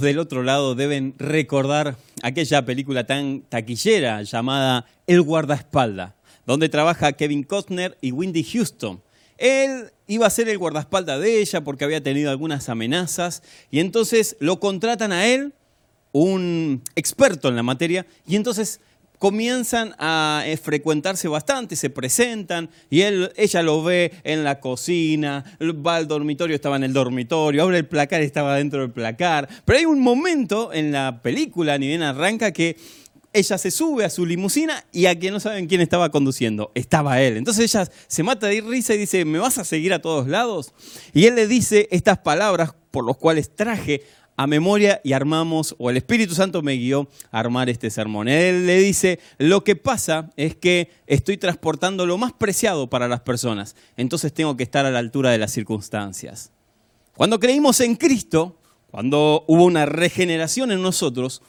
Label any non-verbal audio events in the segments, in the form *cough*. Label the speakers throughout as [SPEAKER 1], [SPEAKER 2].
[SPEAKER 1] Del otro lado deben recordar aquella película tan taquillera llamada El guardaespalda, donde trabaja Kevin Costner y Wendy Houston. Él iba a ser el guardaespaldas de ella porque había tenido algunas amenazas y entonces lo contratan a él, un experto en la materia, y entonces comienzan a eh, frecuentarse bastante, se presentan y él, ella lo ve en la cocina, va al dormitorio, estaba en el dormitorio, abre el placar, estaba dentro del placar. Pero hay un momento en la película, ni bien arranca, que ella se sube a su limusina y a quien no saben quién estaba conduciendo, estaba él. Entonces ella se mata de risa y dice, ¿me vas a seguir a todos lados? Y él le dice estas palabras por las cuales traje a memoria y armamos, o el Espíritu Santo me guió a armar este sermón. Él le dice, lo que pasa es que estoy transportando lo más preciado para las personas, entonces tengo que estar a la altura de las circunstancias. Cuando creímos en Cristo, cuando hubo una regeneración en nosotros,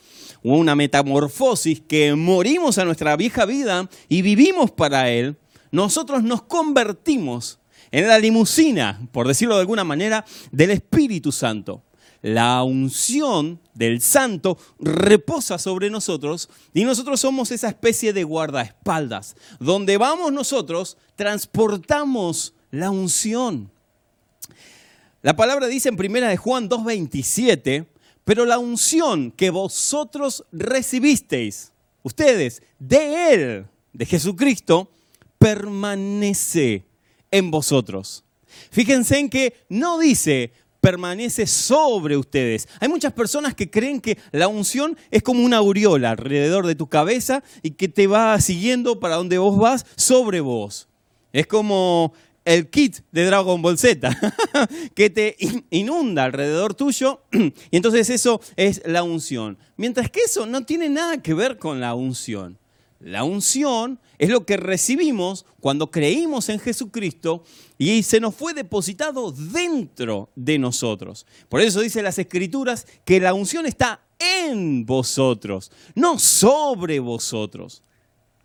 [SPEAKER 1] hubo una metamorfosis que morimos a nuestra vieja vida y vivimos para Él, nosotros nos convertimos en la limusina, por decirlo de alguna manera, del Espíritu Santo la unción del santo reposa sobre nosotros y nosotros somos esa especie de guardaespaldas. Donde vamos nosotros, transportamos la unción. La palabra dice en primera de Juan 2.27, pero la unción que vosotros recibisteis, ustedes, de Él, de Jesucristo, permanece en vosotros. Fíjense en que no dice, permanece sobre ustedes. Hay muchas personas que creen que la unción es como una aureola alrededor de tu cabeza y que te va siguiendo para donde vos vas sobre vos. Es como el kit de Dragon Ball Z, *laughs* que te inunda alrededor tuyo, *clears throat* y entonces eso es la unción. Mientras que eso no tiene nada que ver con la unción. La unción es lo que recibimos cuando creímos en Jesucristo y se nos fue depositado dentro de nosotros. Por eso dice las escrituras que la unción está en vosotros, no sobre vosotros.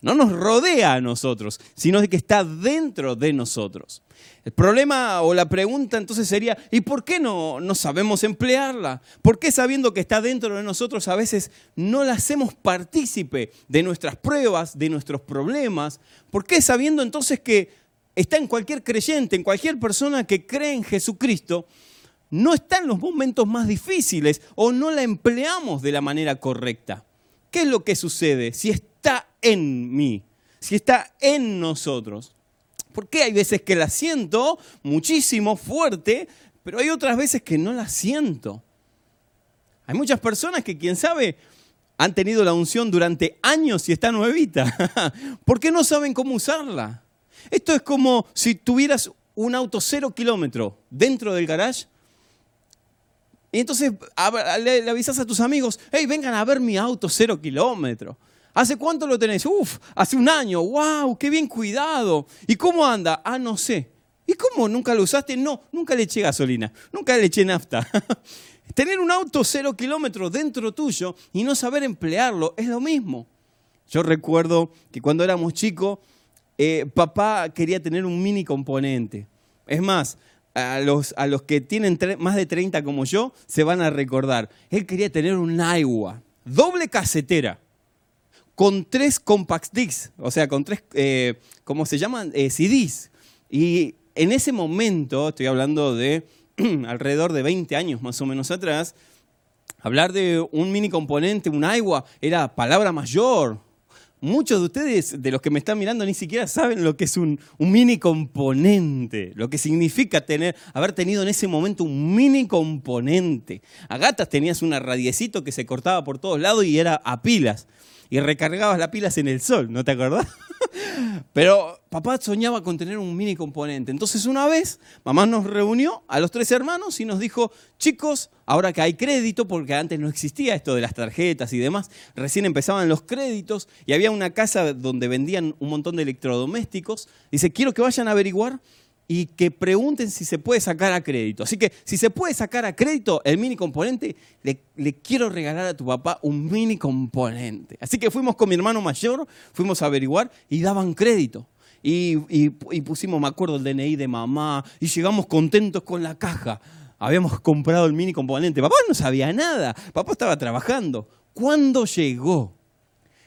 [SPEAKER 1] No nos rodea a nosotros, sino que está dentro de nosotros. El problema o la pregunta entonces sería, ¿y por qué no, no sabemos emplearla? ¿Por qué sabiendo que está dentro de nosotros a veces no la hacemos partícipe de nuestras pruebas, de nuestros problemas? ¿Por qué sabiendo entonces que está en cualquier creyente, en cualquier persona que cree en Jesucristo, no está en los momentos más difíciles o no la empleamos de la manera correcta? ¿Qué es lo que sucede si está en mí? Si está en nosotros. Porque hay veces que la siento muchísimo, fuerte, pero hay otras veces que no la siento. Hay muchas personas que, quién sabe, han tenido la unción durante años y está nuevita. *laughs* ¿Por qué no saben cómo usarla? Esto es como si tuvieras un auto cero kilómetro dentro del garage y entonces le, avisas a tus amigos, hey, vengan a ver mi auto cero kilómetro. ¿Hace cuánto lo tenés? Uf, hace un año. ¡Wow! ¡Qué bien cuidado! ¿Y cómo anda? Ah, no sé. ¿Y cómo? ¿Nunca lo usaste? No, nunca le eché gasolina, nunca le eché nafta. *laughs* Tener un auto cero kilómetros dentro tuyo y no saber emplearlo es lo mismo. Yo recuerdo que cuando éramos chicos, eh, papá quería tener un mini componente. Es más, a los, a los que tienen más de 30 como yo, se van a recordar. Él quería tener un agua, doble casetera con tres compact discs, o sea, con tres, eh, ¿cómo se llaman? Eh, CDs. Y en ese momento, estoy hablando de *clears throat* alrededor de 20 años más o menos atrás, hablar de un mini componente, un agua, era palabra mayor. Muchos de ustedes, de los que me están mirando, ni siquiera saben lo que es un, un mini componente, lo que significa tener, haber tenido en ese momento un mini componente. A gatas tenías un radiecito que se cortaba por todos lados y era a pilas y recargabas las pilas en el sol, ¿no te acordás? *laughs* Pero papá soñaba con tener un mini componente. Entonces una vez mamá nos reunió a los tres hermanos y nos dijo, chicos, ahora que hay crédito, porque antes no existía esto de las tarjetas y demás, recién empezaban los créditos y había una casa donde vendían un montón de electrodomésticos, dice, quiero que vayan a averiguar y que pregunten si se puede sacar a crédito. Así que si se puede sacar a crédito el mini componente, le, quiero regalar a tu papá un mini componente. Así que fuimos con mi hermano mayor, fuimos a averiguar y daban crédito. Y, y pusimos, me acuerdo, el DNI de mamá y llegamos contentos con la caja. habíamos comprado el mini componente. Papá no sabía nada, papá estaba trabajando. Cuando llegó,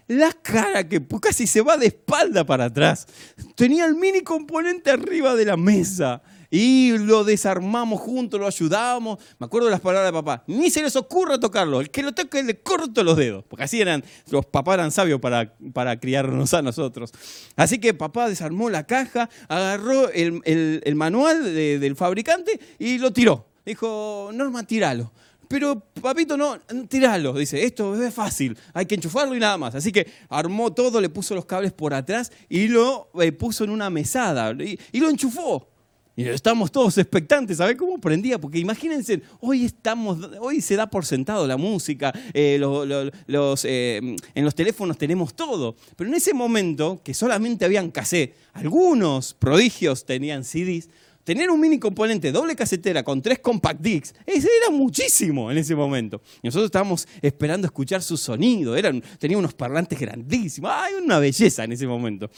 [SPEAKER 1] la cara que casi se va de espalda para atrás, tenía el mini componente arriba de la mesa. Y lo desarmamos juntos, lo ayudamos. Me acuerdo de las palabras de papá. Ni se les ocurra tocarlo. El que lo toque le corto los dedos. Porque así eran, los papás eran sabios para, para criarnos a nosotros. Así que papá desarmó la caja, agarró el, manual del fabricante y lo tiró. Dijo, Norma, tíralo. Pero papito, no, tiralo. Dice, esto es fácil, hay que enchufarlo y nada más. Así que armó todo, le puso los cables por atrás y lo eh, puso en una mesada y lo enchufó. Y estamos todos expectantes a ver cómo prendía, porque imagínense, hoy, estamos, hoy se da por sentado la música, eh, eh, en los teléfonos tenemos todo, pero en ese momento, que solamente habían cassette, algunos prodigios tenían CDs, tener un mini componente doble casetera con tres compact discs, era muchísimo en ese momento. Y nosotros estábamos esperando escuchar su sonido, eran, tenía unos parlantes grandísimos, ¡ay, una belleza en ese momento!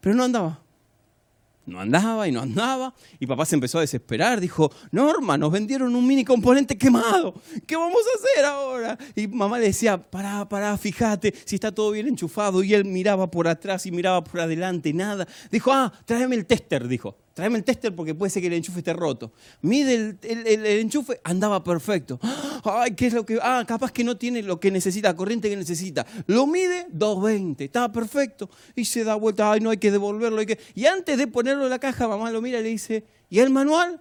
[SPEAKER 1] Pero no andaba no andaba y no andaba. Y papá se empezó a desesperar. Dijo, Norma, nos vendieron un mini componente quemado. ¿Qué vamos a hacer ahora? Y mamá le decía, pará, pará, fíjate si está todo bien enchufado. Y él miraba por atrás y miraba por adelante, nada. Dijo, ah, tráeme el tester, dijo tráeme el tester porque puede ser que el enchufe esté roto. Mide el, enchufe, andaba perfecto. *gasps* Ay, ¿qué es lo que.? Ah, capaz que no tiene lo que necesita, la corriente que necesita. Lo mide 220, estaba perfecto. Y se da vuelta, ay, no hay que devolverlo. Hay que... Y antes de ponerlo en la caja, mamá lo mira y le dice, ¿y el manual?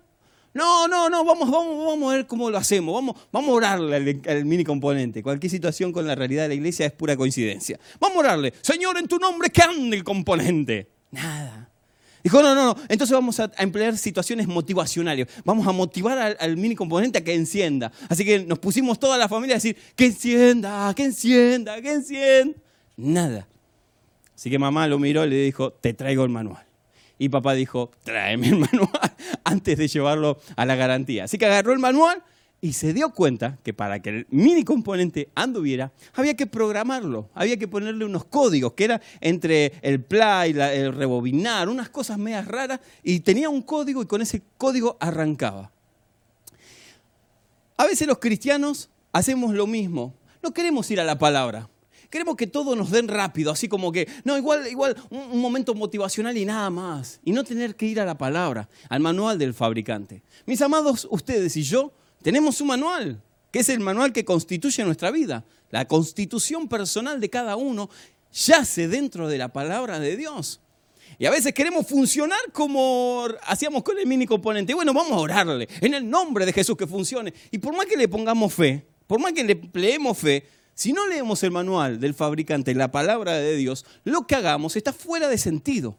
[SPEAKER 1] No, no, no, vamos, vamos, vamos a ver cómo lo hacemos. Vamos, vamos a orarle al, mini componente. Cualquier situación con la realidad de la iglesia es pura coincidencia. Vamos a orarle. Señor, en tu nombre, ¿qué ande el componente? Nada. Dijo, no, no, no, entonces vamos a, emplear situaciones motivacionales. Vamos a motivar al, mini componente a que encienda. Así que nos pusimos toda la familia a decir, que encienda, que encienda, que encienda. Nada. Así que mamá lo miró y le dijo, te traigo el manual. Y papá dijo, tráeme el *laughs* manual antes de llevarlo a la garantía. Así que agarró el manual y se dio cuenta que para que el mini componente anduviera, había que programarlo, había que ponerle unos códigos, que era entre el play, el rebobinar, unas cosas medias raras, y tenía un código y con ese código arrancaba. A veces los cristianos hacemos lo mismo, no queremos ir a la palabra. Queremos que todo nos den rápido, así como que, no, igual, igual, un momento motivacional y nada más. Y no tener que ir a la palabra, al manual del fabricante. Mis amados, ustedes y yo tenemos un manual, que es el manual que constituye nuestra vida. La constitución personal de cada uno yace dentro de la palabra de Dios. Y a veces queremos funcionar como hacíamos con el mini componente. Bueno, vamos a orarle en el nombre de Jesús que funcione. Y por más que le pongamos fe, por más que le leemos fe, si no leemos el manual del fabricante, la palabra de Dios, lo que hagamos está fuera de sentido.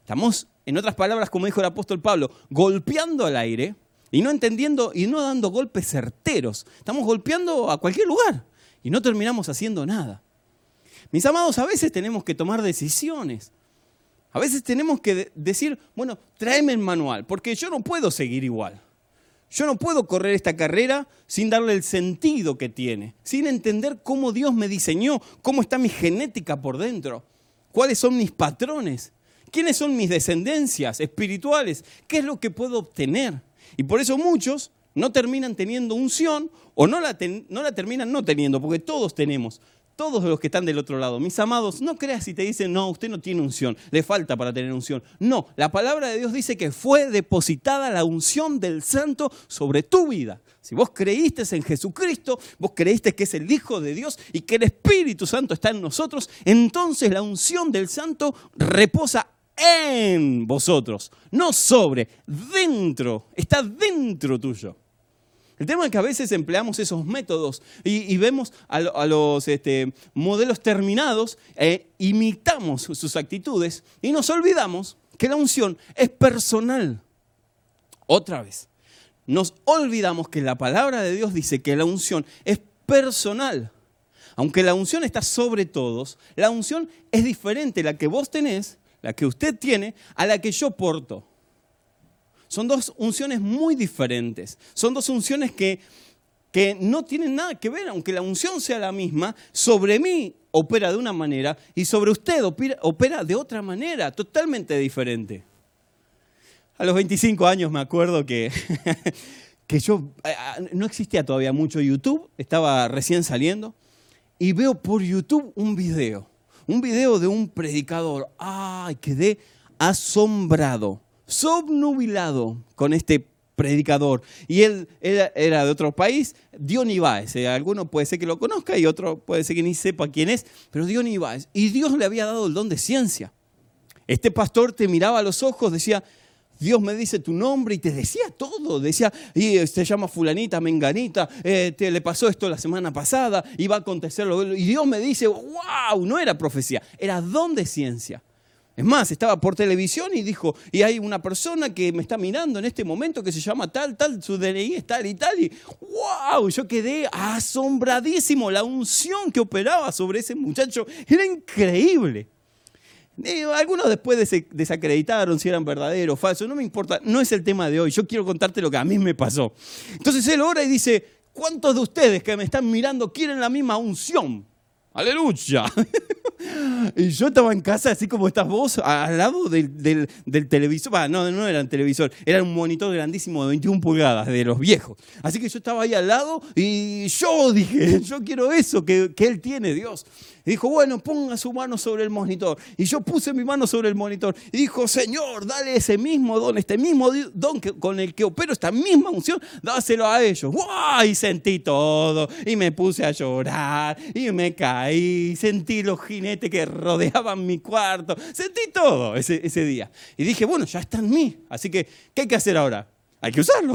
[SPEAKER 1] Estamos, en otras palabras, como dijo el apóstol Pablo, golpeando al aire y no entendiendo y no dando golpes certeros. Estamos golpeando a cualquier lugar y no terminamos haciendo nada. Mis amados, a veces tenemos que tomar decisiones. A veces tenemos que decir, bueno, tráeme el manual, porque yo no puedo seguir igual. Yo no puedo correr esta carrera sin darle el sentido que tiene, sin entender cómo Dios me diseñó, cómo está mi genética por dentro, cuáles son mis patrones, quiénes son mis descendencias espirituales, qué es lo que puedo obtener. Y por eso muchos no terminan teniendo unción o no la, no la terminan no teniendo, porque todos tenemos, todos los que están del otro lado. Mis amados, no creas si te dicen, no, usted no tiene unción, le falta para tener unción. No, la palabra de Dios dice que fue depositada la unción del santo sobre tu vida. Si vos creíste en Jesucristo, vos creíste que es el Hijo de Dios y que el Espíritu Santo está en nosotros, entonces la unción del santo reposa en vosotros, no sobre, dentro, está dentro tuyo. El tema es que a veces empleamos esos métodos y, vemos a, los este, modelos terminados, e imitamos sus actitudes y nos olvidamos que la unción es personal. Otra vez, nos olvidamos que la palabra de Dios dice que la unción es personal. Aunque la unción está sobre todos, la unción es diferente la que vos tenés la que usted tiene, a la que yo porto. Son dos unciones muy diferentes. Son dos unciones que, que no tienen nada que ver, aunque la unción sea la misma, sobre mí opera de una manera y sobre usted opera, de otra manera, totalmente diferente. A los 25 años me acuerdo que, *laughs* que yo, no existía todavía mucho YouTube, estaba recién saliendo, y veo por YouTube un video, un video de un predicador. ¡Ay, quedé asombrado, subnubilado con este predicador. Y él era, de otro país, Dion Ibáez. Eh, alguno puede ser que lo conozca y otro puede ser que ni sepa quién es, pero Dion Ibáez. Y Dios le había dado el don de ciencia. Este pastor te miraba a los ojos, decía, Dios me dice tu nombre y te decía todo. Decía, y se llama fulanita, menganita, eh, te le pasó esto la semana pasada y a acontecerlo. Y Dios me dice, wow, no era profecía, era don de ciencia. Es más, estaba por televisión y dijo, y hay una persona que me está mirando en este momento que se llama tal, tal, su DNI es tal y tal, y wow, yo quedé asombradísimo, la unción que operaba sobre ese muchacho era increíble. Eh, algunos después desacreditaron si eran verdaderos o falsos, no me importa, no es el tema de hoy, yo quiero contarte lo que a mí me pasó. Entonces él ora y dice, ¿cuántos de ustedes que me están mirando quieren la misma unción? Aleluya. *laughs* Y yo estaba en casa, así como estás vos, al lado del, televisor. no, no era un televisor, era un monitor grandísimo de 21 pulgadas, de los viejos. Así que yo estaba ahí al lado y yo dije, *laughs* yo quiero eso que, que Él tiene, Dios. Y dijo, bueno, ponga su mano sobre el monitor. Y yo puse mi mano sobre el monitor. Y dijo, Señor, dale ese mismo don, este mismo don con el que opero esta misma unción, dáselo a ellos. ¡Wow! Y sentí todo. Y me puse a llorar. Y me caí. Sentí los jinetes que rodeaban mi cuarto. Sentí todo ese, ese día. Y dije, bueno, ya está en mí. Así que, ¿qué hay que hacer ahora? Hay que usarlo.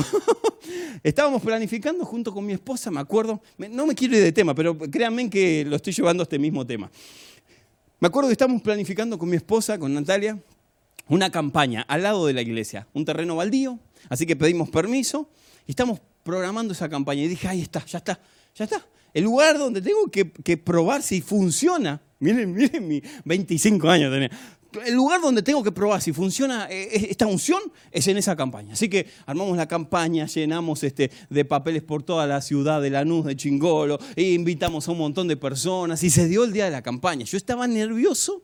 [SPEAKER 1] *laughs* Estábamos planificando junto con mi esposa, me acuerdo, no me quiero ir de tema, pero créanme que lo estoy llevando a este mismo tema. Me acuerdo que estábamos planificando con mi esposa, con Natalia, una campaña al lado de la iglesia, un terreno baldío, así que pedimos permiso y estamos programando esa campaña. Y dije, ahí está, ya está, ya está. El lugar donde tengo que, que probar si funciona. Miren, miren, mi 25 años tenía el lugar donde tengo que probar si funciona eh, esta unción es en esa campaña. Así que armamos la campaña, llenamos este, de papeles por toda la ciudad de Lanús, de Chingolo, e invitamos a un montón de personas y se dio el día de la campaña. Yo estaba nervioso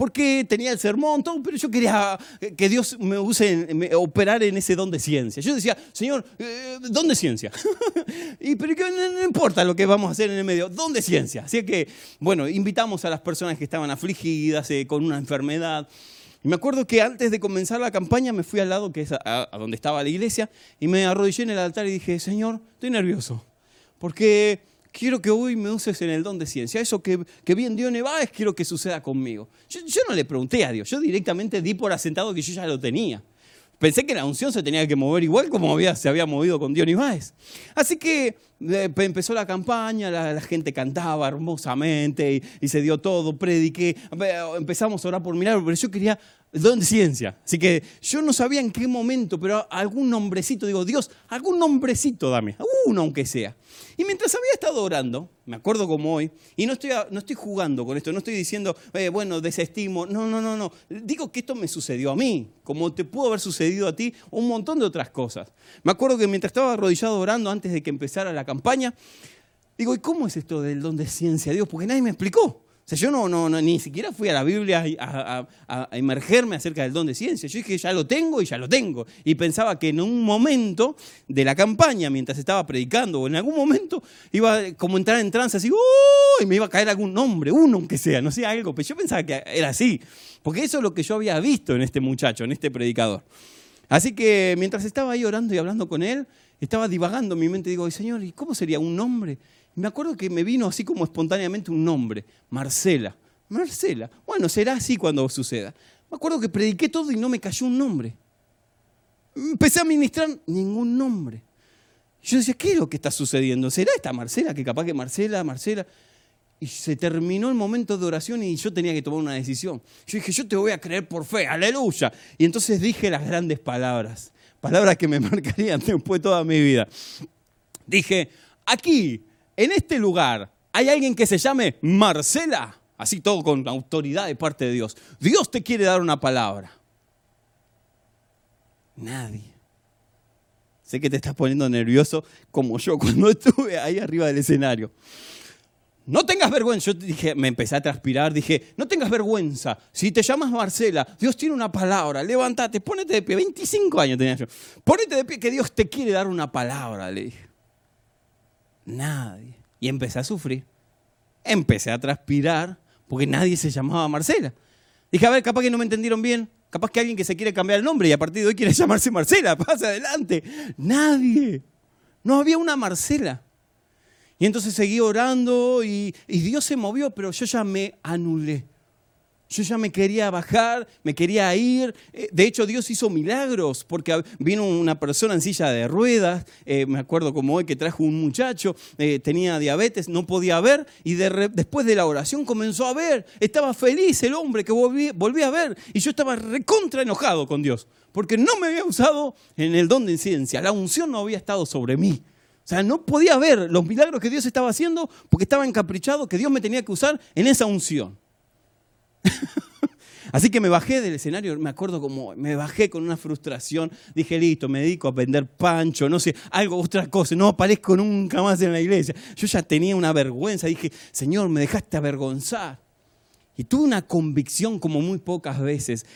[SPEAKER 1] porque tenía el sermón, todo, pero yo quería que Dios me use, operar en ese don de ciencia. Yo decía, Señor, eh, don ciencia. *laughs* y, pero no, importa lo que vamos a hacer en el medio, don de ciencia. Así que, bueno, invitamos a las personas que estaban afligidas eh, con una enfermedad. Y me acuerdo que antes de comenzar la campaña me fui al lado, que es a donde estaba la iglesia, y me arrodillé en el altar y dije, Señor, estoy nervioso. Porque quiero que hoy me uses en el don de ciencia. Eso que, que vi en Dios es quiero que suceda conmigo. Yo, no le pregunté a Dios, yo directamente di por asentado que yo ya lo tenía. Pensé que la unción se tenía que mover igual como había, se había movido con Dios Ibáez. Así que empezó la campaña, la, gente cantaba hermosamente y, se dio todo, prediqué, empezamos a orar por milagros, pero yo quería don de ciencia. Así que yo no sabía en qué momento, pero algún nombrecito, digo, Dios, algún nombrecito dame, uno aunque sea. Y mientras había estado orando, me acuerdo como hoy, y no estoy, no estoy jugando con esto, no estoy diciendo, eh, bueno, desestimo, no, no, no, no. Digo que esto me sucedió a mí, como te pudo haber sucedido a ti, un montón de otras cosas. Me acuerdo que mientras estaba arrodillado orando antes de que empezara la campaña, digo, ¿y cómo es esto del don de ciencia, Dios? Porque nadie me explicó sea, yo no, no, ni siquiera fui a la Biblia a, a, emergerme acerca del don de ciencia. Yo dije, ya lo tengo y ya lo tengo. Y pensaba que en un momento de la campaña, mientras estaba predicando, o en algún momento, iba como entrar en trance así, y me iba a caer algún nombre, uno aunque sea, no sé, algo. Pero yo pensaba que era así. Porque eso es lo que yo había visto en este muchacho, en este predicador. Así que mientras estaba ahí orando y hablando con él, estaba divagando mi mente, digo, Señor, ¿y cómo sería un nombre? me acuerdo que me vino así como espontáneamente un nombre, Marcela. Marcela. Bueno, será así cuando suceda. Me acuerdo que prediqué todo y no me cayó un nombre. Empecé a ministrar ningún nombre. Yo decía, ¿qué es lo que está sucediendo? ¿Será esta Marcela? Que capaz que Marcela, Marcela. Y se terminó el momento de oración y yo tenía que tomar una decisión. Yo dije, yo te voy a creer por fe, aleluya. Y entonces dije las grandes palabras, palabras que me *laughs* marcarían después toda mi vida. Dije, aquí en este lugar hay alguien que se llame Marcela, así todo con autoridad de parte de Dios. Dios te quiere dar una palabra. Nadie. Sé que te estás poniendo nervioso como yo *laughs* cuando estuve ahí arriba del escenario. No tengas vergüenza. Yo dije, me empecé a transpirar, dije, no tengas vergüenza. Si te llamas Marcela, Dios tiene una palabra, levántate, ponete de pie. 25 años tenía yo. Ponete de pie que Dios te quiere dar una palabra, le dije. Nadie. Y empecé a sufrir. Empecé a transpirar porque nadie se llamaba Marcela. Dije, a ver, capaz que no me entendieron bien. Capaz que alguien que se quiere cambiar el nombre y a partir de hoy quiere *laughs* llamarse Marcela. Pasa adelante. Nadie. No había una Marcela. Y entonces seguí orando y, Dios se movió, pero yo ya me anulé. Yo ya me quería bajar, me quería ir. Eh, de hecho, Dios hizo milagros porque vino una persona en silla de ruedas, eh, me acuerdo como hoy que trajo un muchacho, eh, tenía diabetes, no podía ver y después de la oración comenzó a ver. Estaba feliz el hombre que volví, a ver y yo estaba recontra enojado con Dios porque no me había usado en el don de ciencia. La unción no había estado sobre mí. O sea, no podía ver los milagros que Dios estaba haciendo porque estaba encaprichado que Dios me tenía que usar en esa unción. *laughs* Así que me bajé del escenario, me acuerdo como me bajé con una frustración, dije, listo, me dedico a vender pancho, no sé, algo, otra cosa, no aparezco nunca más en la iglesia. Yo ya tenía una vergüenza, dije, Señor, me dejaste avergonzar. Y tuve una convicción como muy pocas veces.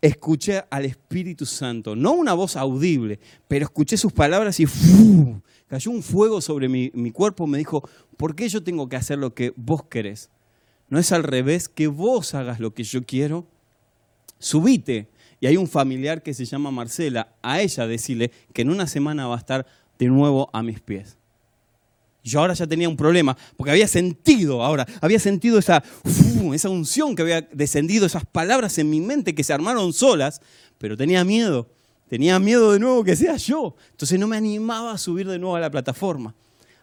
[SPEAKER 1] Escuché al Espíritu Santo, no una voz audible, pero escuché sus palabras y cayó un fuego sobre mi, mi cuerpo, me dijo, ¿por qué yo tengo que hacer lo que vos querés? No es al revés, que vos hagas lo que yo quiero. Subite. Y hay un familiar que se llama Marcela, a ella decirle que en una semana va a estar de nuevo a mis pies. Yo ahora ya tenía un problema, porque había sentido ahora, había sentido esa, esa unción que había descendido, esas palabras en mi mente que se armaron solas, pero tenía miedo, tenía miedo de nuevo que sea yo. Entonces no me animaba a subir de nuevo a la plataforma.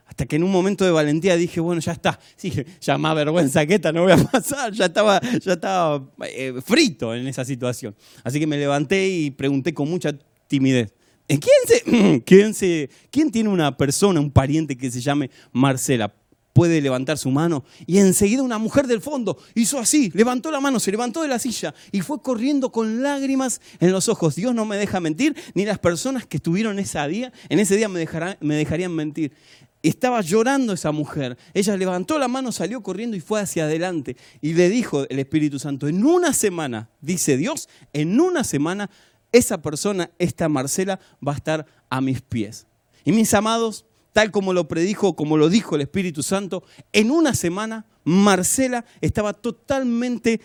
[SPEAKER 1] Hasta que en un momento de valentía dije, bueno, ya está. *laughs* Sí, ya más vergüenza que esta no voy a pasar. Ya estaba, ya estaba eh, frito en esa situación. Así que me levanté y pregunté con mucha timidez. ¿Quién, se, *clears throat* quién, se, ¿Quién tiene una persona, un pariente que se llame Marcela? Puede levantar su mano. Y enseguida una mujer del fondo hizo así, levantó la mano, se levantó de la silla y fue corriendo con lágrimas en los ojos. Dios no me deja mentir, ni las personas que estuvieron ese día, en ese día me, me dejarían mentir. Estaba llorando esa mujer. Ella levantó la mano, salió corriendo y fue hacia adelante. Y le dijo el Espíritu Santo, en una semana, dice Dios, en una semana esa persona, esta Marcela, va a estar a mis pies. Y mis amados, tal como lo predijo, como lo dijo el Espíritu Santo, en una semana Marcela estaba totalmente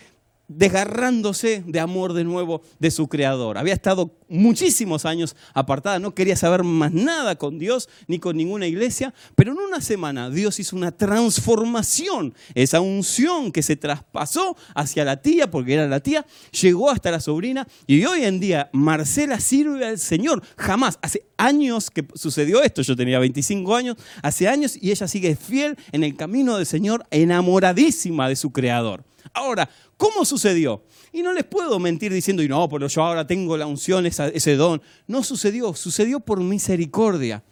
[SPEAKER 1] desgarrándose de amor de nuevo de su creador. Había estado muchísimos años apartada, no quería saber más nada con Dios ni con ninguna iglesia, pero en una semana Dios hizo una transformación. Esa unción que se traspasó hacia la tía, porque era la tía, llegó hasta la sobrina y hoy en día Marcela sirve al Señor. Jamás, hace años que sucedió esto, yo tenía 25 años, hace años y ella sigue fiel en el camino del Señor, enamoradísima de su creador. Ahora, ¿cómo sucedió? Y no les puedo mentir diciendo, y no, pero yo ahora tengo la unción, ese don. No sucedió, sucedió por misericordia.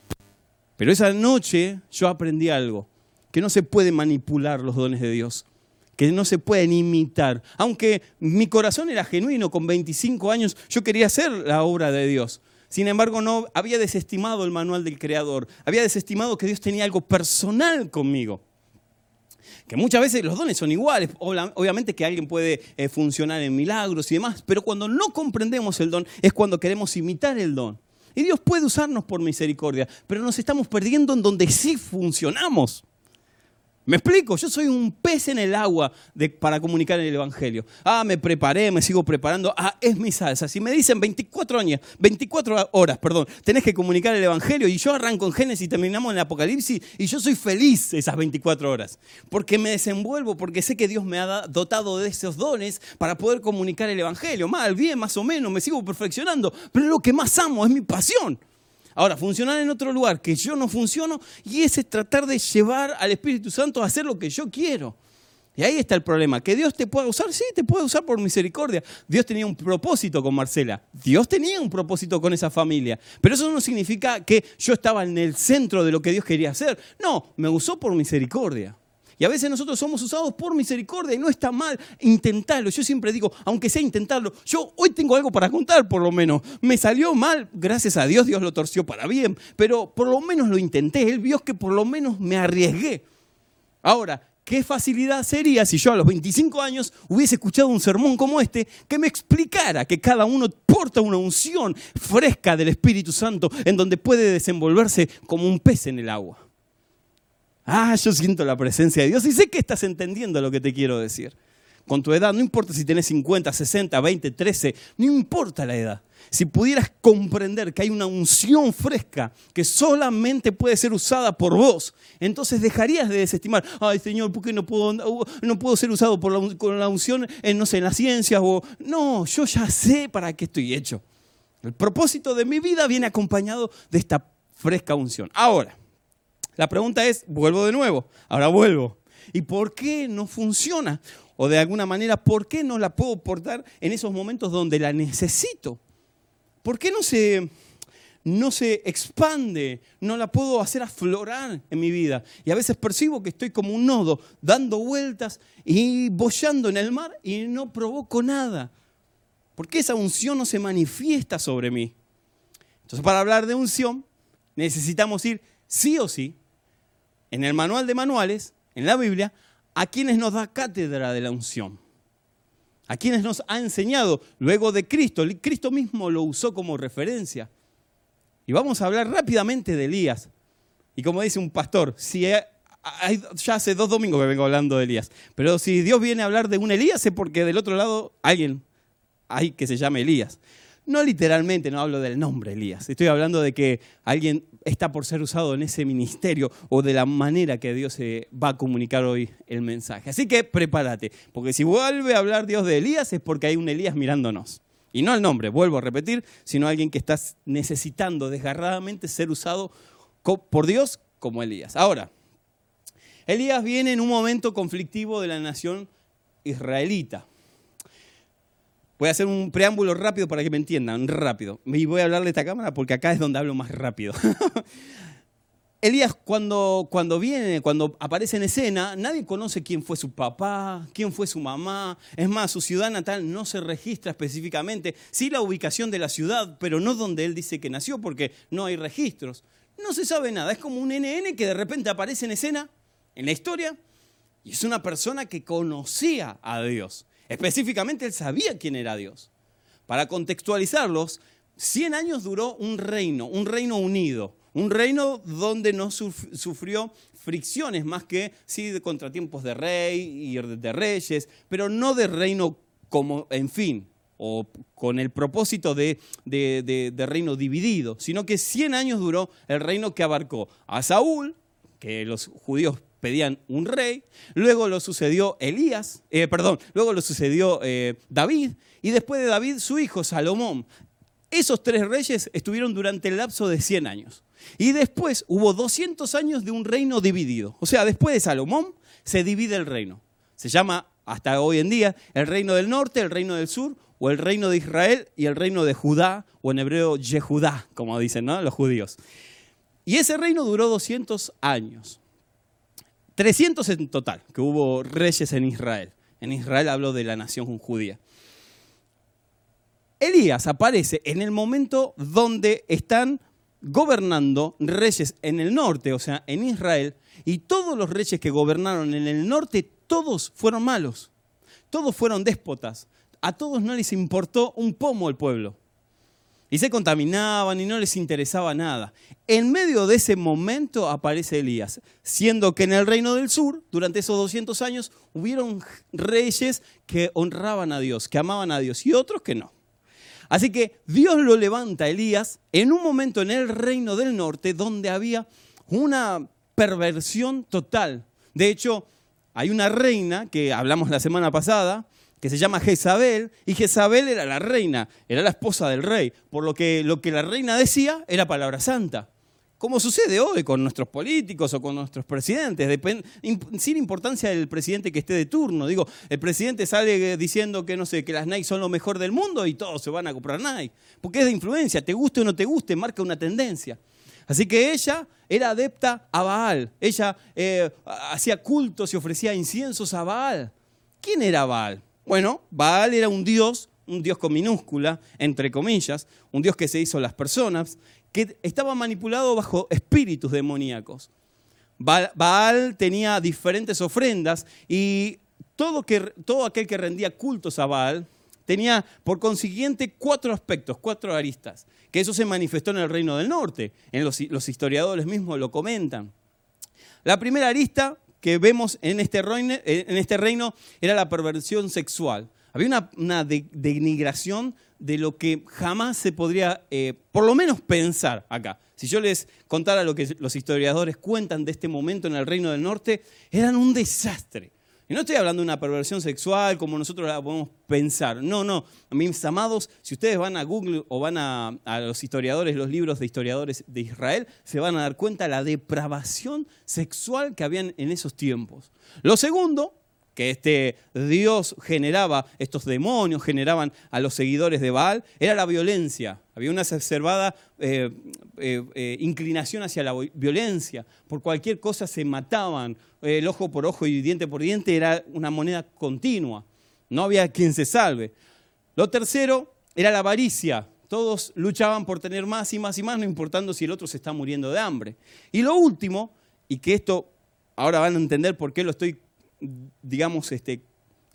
[SPEAKER 1] Pero esa noche yo aprendí algo, que no se puede manipular los dones de Dios, que no se pueden imitar. Aunque mi corazón era genuino, con 25 años yo quería hacer la obra de Dios. Sin embargo, no había desestimado el manual del Creador, había desestimado que Dios tenía algo personal conmigo que muchas veces los dones son iguales. Obviamente que alguien puede eh, funcionar en milagros y demás, pero cuando no comprendemos el don es cuando queremos imitar el don. Y Dios puede usarnos por misericordia, pero nos estamos perdiendo en donde sí funcionamos. ¿Me explico? Yo soy un pez en el agua para comunicar el Evangelio. Ah, me preparé, me sigo preparando. Ah, es mi salsa. Si me dicen 24 años, 24 horas, perdón, tenés que comunicar el Evangelio y yo arranco en Génesis y terminamos en el Apocalipsis y yo soy feliz esas 24 horas. Porque me desenvuelvo, porque sé que Dios me ha dotado de esos dones para poder comunicar el Evangelio. Mal, bien, más o menos, me sigo perfeccionando. Pero lo que más amo es mi pasión. Ahora, funcionar en otro lugar que yo no funciono y ese es tratar de llevar al Espíritu Santo a hacer lo que yo quiero. Y ahí está el problema. ¿Que Dios te pueda usar? Sí, te puede usar por misericordia. Dios tenía un propósito con Marcela. Dios tenía un propósito con esa familia. Pero eso no significa que yo estaba en el centro de lo que Dios quería hacer. No, me usó por misericordia. Y a veces nosotros somos usados por misericordia y no está mal intentarlo. Yo siempre digo, aunque sea intentarlo, yo hoy tengo algo para contar por lo menos. Me salió mal, gracias a Dios, Dios lo torció para bien, pero por lo menos lo intenté. Él vio que por lo menos me arriesgué. Ahora, qué facilidad sería si yo a los 25 años hubiese escuchado un sermón como este que me explicara que cada uno porta una unción fresca del Espíritu Santo en donde puede desenvolverse como un pez en el agua. Ah, yo siento la presencia de Dios y sé que estás entendiendo lo que te quiero decir. Con tu edad, no importa si tenés 50, 60, 20, 13, no importa la edad. Si pudieras comprender que hay una unción fresca que solamente puede ser usada por vos, entonces dejarías de desestimar, ay Señor, ¿por qué no puedo, no puedo ser usado por la, con la unción en, no sé, en la ciencia? O, no, yo ya sé para qué estoy hecho. El propósito de mi vida viene acompañado de esta fresca unción. Ahora, la pregunta es, vuelvo de nuevo, ahora vuelvo. ¿Y por qué no funciona? O de alguna manera, ¿por qué no la puedo portar en esos momentos donde la necesito? ¿Por qué no se, no se expande? No la puedo hacer aflorar en mi vida. Y a veces percibo que estoy como un nodo, dando vueltas y bollando en el mar y no provoco nada. ¿Por qué esa unción no se manifiesta sobre mí? Entonces, para hablar de unción, necesitamos ir sí o sí en el manual de manuales, en la Biblia, a quienes nos da cátedra de la unción. A quienes nos ha enseñado luego de Cristo. Cristo mismo lo usó como referencia. Y vamos a hablar rápidamente de Elías. Y como dice un pastor, si ya hace dos domingos que vengo hablando de Elías, pero si Dios viene a hablar de un Elías es porque del otro lado alguien hay que se llame Elías. No literalmente, no hablo del nombre Elías. Estoy hablando de que alguien está por ser usado en ese ministerio o de la manera que Dios se va a comunicar hoy el mensaje. Así que prepárate, porque si vuelve a hablar Dios de Elías es porque hay un Elías mirándonos. Y no el nombre, vuelvo a repetir, sino alguien que está necesitando desgarradamente ser usado por Dios como Elías. Ahora, Elías viene en un momento conflictivo de la nación israelita. Voy a hacer un preámbulo rápido para que me entiendan, rápido. Y voy a hablarle a esta cámara porque acá es donde hablo más rápido. *laughs* Elías cuando, cuando viene, cuando aparece en escena, nadie conoce quién fue su papá, quién fue su mamá. Es más, su ciudad natal no se registra específicamente. Sí la ubicación de la ciudad, pero no donde él dice que nació porque no hay registros. No se sabe nada. Es como un NN que de repente aparece en escena, en la historia, y es una persona que conocía a Dios. Específicamente él sabía quién era Dios. Para contextualizarlos, 100 años duró un reino, un reino unido, un reino donde no sufrió fricciones más que sí de contratiempos de rey y de reyes, pero no de reino como en fin, o con el propósito de, de, reino dividido, sino que 100 años duró el reino que abarcó a Saúl, que los judíos pedían un rey, luego lo sucedió Elías, eh, perdón, luego lo sucedió eh, David, y después de David su hijo Salomón. Esos tres reyes estuvieron durante el lapso de 100 años. Y después hubo 200 años de un reino dividido. O sea, después de Salomón se divide el reino. Se llama hasta hoy en día el reino del norte, el reino del sur, o el reino de Israel y el reino de Judá, o en hebreo Yehudá, como dicen los judíos. Y ese reino duró 200 años. 300 en total, que hubo reyes en Israel. En Israel hablo de la nación judía. Elías aparece en el momento donde están gobernando reyes en el norte, o sea, en Israel, y todos los reyes que gobernaron en el norte, todos fueron malos, todos fueron déspotas, a todos no les importó un pomo el pueblo y se contaminaban y no les interesaba nada. En medio de ese momento aparece Elías, siendo que en el reino del sur, durante esos 200 años, hubieron reyes que honraban a Dios, que amaban a Dios, y otros que no. Así que Dios lo levanta a Elías en un momento en el reino del norte donde había una perversión total. De hecho, hay una reina que hablamos la semana pasada, que se llama Jezabel, y Jezabel era la reina, era la esposa del rey, por lo que lo que la reina decía era palabra santa. Como sucede hoy con nuestros políticos o con nuestros presidentes, sin importancia del presidente que esté de turno. Digo, el presidente sale diciendo que no sé, que las Nike son lo mejor del mundo y todos se van a comprar Nike. Porque es de influencia, te guste o no te guste, marca una tendencia. Así que ella era adepta a Baal. Ella eh, hacía cultos y ofrecía inciensos a Baal. ¿Quién era Baal? Bueno, Baal era un dios, un dios con minúscula, entre comillas, un dios que se hizo las personas, que estaba manipulado bajo espíritus demoníacos. Baal tenía diferentes ofrendas y todo, que, todo aquel que rendía cultos a Baal tenía por consiguiente cuatro aspectos, cuatro aristas, que eso se manifestó en el reino del norte, en los, historiadores mismos lo comentan. La primera arista que vemos en este, reino, en este reino era la perversión sexual. Había una, denigración de lo que jamás se podría, eh, por lo menos, pensar acá. Si yo les contara lo que los historiadores cuentan de este momento en el Reino del Norte, eran un desastre. Y no estoy hablando de una perversión sexual como nosotros la podemos pensar. No, no. Mis amados, si ustedes van a Google o van a, a, los historiadores, los libros de historiadores de Israel, se van a dar cuenta de la depravación sexual que habían en esos tiempos. Lo segundo que este Dios generaba, estos demonios generaban a los seguidores de Baal, era la violencia. Había una exacerbada eh, eh, eh, inclinación hacia la violencia. Por cualquier cosa se mataban, el ojo por ojo y diente por diente era una moneda continua. No había quien se salve. Lo tercero era la avaricia. Todos luchaban por tener más y más y más, no importando si el otro se está muriendo de hambre. Y lo último, y que esto ahora van a entender por qué lo estoy digamos, este,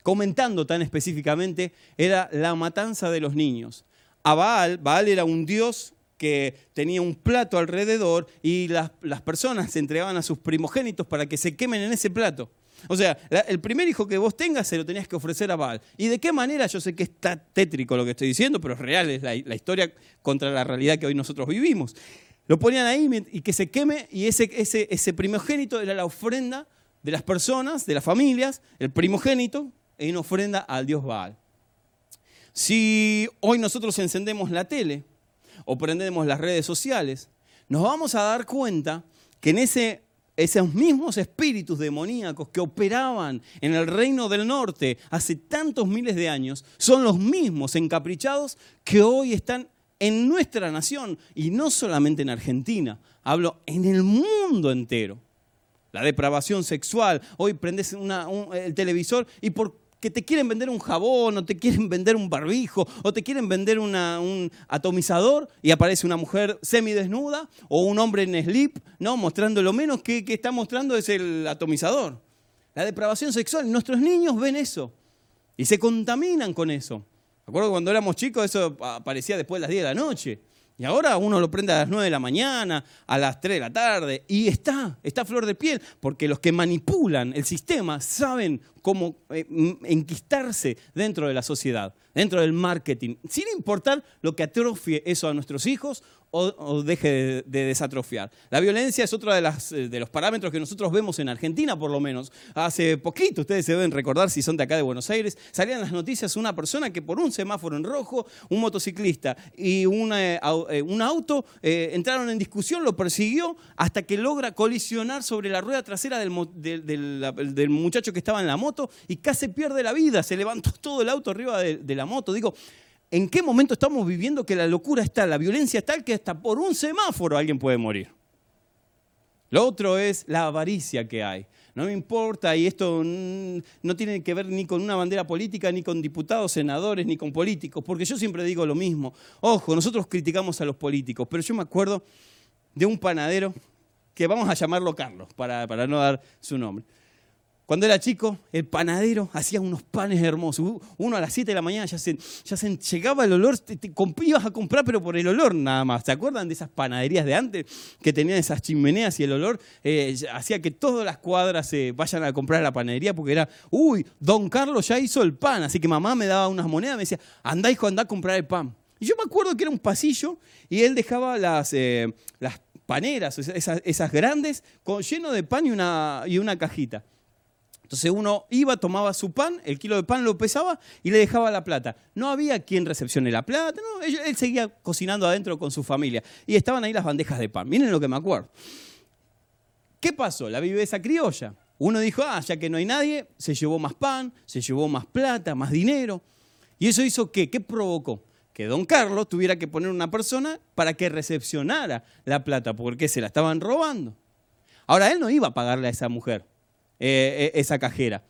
[SPEAKER 1] comentando tan específicamente, era la matanza de los niños. A Baal, Baal era un dios que tenía un plato alrededor y las, personas se entregaban a sus primogénitos para que se quemen en ese plato. O sea, el primer hijo que vos tengas se lo tenías que ofrecer a Baal. ¿Y de qué manera? Yo sé que está tétrico lo que estoy diciendo, pero es real, es la, historia contra la realidad que hoy nosotros vivimos. Lo ponían ahí y que se queme y ese, ese, ese primogénito era la ofrenda de las personas, de las familias, el primogénito, en ofrenda al dios Baal. Si hoy nosotros encendemos la tele o prendemos las redes sociales, nos vamos a dar cuenta que en ese, esos mismos espíritus demoníacos que operaban en el reino del norte hace tantos miles de años, son los mismos encaprichados que hoy están en nuestra nación y no solamente en Argentina, hablo en el mundo entero la depravación sexual. Hoy prendes el televisor y porque te quieren vender un jabón, o te quieren vender un barbijo, o te quieren vender un atomizador y aparece una mujer semidesnuda o un hombre en slip, ¿no? mostrando lo menos que, está mostrando es el atomizador. La depravación sexual, nuestros niños ven eso y se contaminan con eso. Acuerdo cuando éramos chicos, eso aparecía después de las 10 de la noche. Y ahora uno lo prende a las 9 de la mañana, a las 3 de la tarde, y está, está flor de piel, porque los que manipulan el sistema saben cómo eh, enquistarse dentro de la sociedad, dentro del marketing, sin importar lo que atrofie eso a nuestros hijos o, deje de, desatrofiar. La violencia es otro de, las, eh, de, los parámetros que nosotros vemos en Argentina, por lo menos. Hace poquito, ustedes se deben recordar si son de acá de Buenos Aires, salían las noticias una persona que por un semáforo en rojo, un motociclista y eh, eh, un auto entraron en discusión, lo persiguió hasta que logra colisionar sobre la rueda trasera del, del, muchacho que estaba en la moto y casi pierde la vida, se levantó todo el auto arriba de la moto. Digo, ¿En qué momento estamos viviendo que la locura está, la violencia está, que hasta por un semáforo alguien puede morir? Lo otro es la avaricia que hay. No me importa, y esto no tiene que ver ni con una bandera política, ni con diputados, senadores, ni con políticos, porque yo siempre digo lo mismo. Ojo, nosotros criticamos a los políticos, pero yo me acuerdo de un panadero que vamos a llamarlo Carlos, para, para no dar su nombre. Cuando era chico, el panadero hacía unos panes hermosos. Uno a las 7 de la mañana ya se, ya llegaba el olor, te, ibas a comprar, pero por el olor nada más. ¿Se acuerdan de esas panaderías de antes que tenían esas chimeneas y el olor eh, hacía que todas las cuadras se vayan a comprar a la panadería porque era, uy, don Carlos ya hizo el pan. Así que mamá me daba unas monedas, me decía, andá hijo, andá a comprar el pan. Y yo me acuerdo que era un pasillo y él dejaba las, eh, paneras, esas, grandes, con, lleno de pan y una cajita. Entonces uno iba, tomaba su pan, el kilo de pan lo pesaba y le dejaba la plata. No había quien recepcione la plata, no, él, seguía cocinando adentro con su familia. Y estaban ahí las bandejas de pan. Miren lo que me acuerdo. ¿Qué pasó? La viveza criolla. Uno dijo, ah, ya que no hay nadie, se llevó más pan, se llevó más plata, más dinero. ¿Y eso hizo qué? ¿Qué provocó? Que don Carlos tuviera que poner una persona para que recepcionara la plata, porque se la estaban robando. Ahora, él no iba a pagarle a esa mujer. Eh, eh, esa cajera.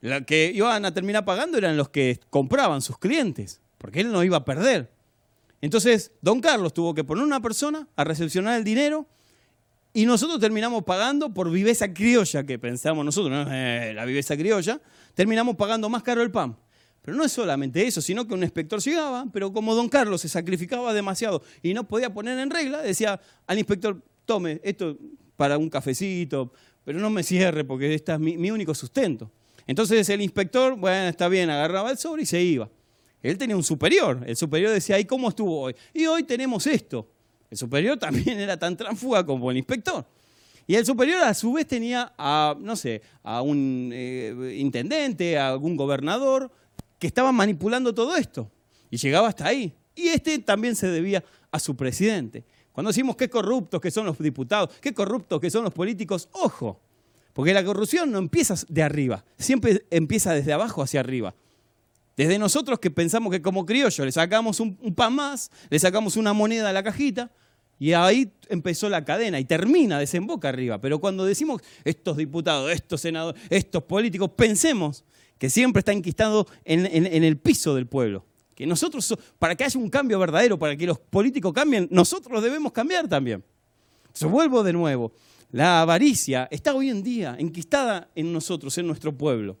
[SPEAKER 1] La que iban a terminar pagando eran los que compraban, sus clientes, porque él no iba a perder. Entonces, don Carlos tuvo que poner una persona a recepcionar el dinero y nosotros terminamos pagando por viveza criolla, que pensamos nosotros, ¿no? Eh, la viveza criolla, terminamos pagando más caro el pan. Pero no es solamente eso, sino que un inspector llegaba, pero como don Carlos se sacrificaba demasiado y no podía poner en regla, decía al inspector, tome esto para un cafecito, pero no me cierre porque este es mi, único sustento. Entonces el inspector, bueno, está bien, agarraba el sobre y se iba. Él tenía un superior. El superior decía, ¿y cómo estuvo hoy? Y hoy tenemos esto. El superior *laughs* también era tan tránfuga como el inspector. Y el superior a su vez tenía a, no sé, a un eh, intendente, a algún gobernador que estaba manipulando todo esto. Y llegaba hasta ahí. Y este también se debía a su presidente. Cuando decimos qué corruptos que son los diputados, qué corruptos que son los políticos, ojo, porque la corrupción no empieza de arriba, siempre empieza desde abajo hacia arriba. Desde nosotros que pensamos que como criollo le sacamos un, pan más, le sacamos una moneda a la cajita, y ahí empezó la cadena y termina, desemboca arriba. Pero cuando decimos estos diputados, estos senadores, estos políticos, pensemos que siempre está enquistado en, en el piso del pueblo. Que nosotros, para que haya un cambio verdadero, para que los políticos cambien, nosotros debemos cambiar también. Entonces vuelvo de nuevo. La avaricia está hoy en día enquistada en nosotros, en nuestro pueblo.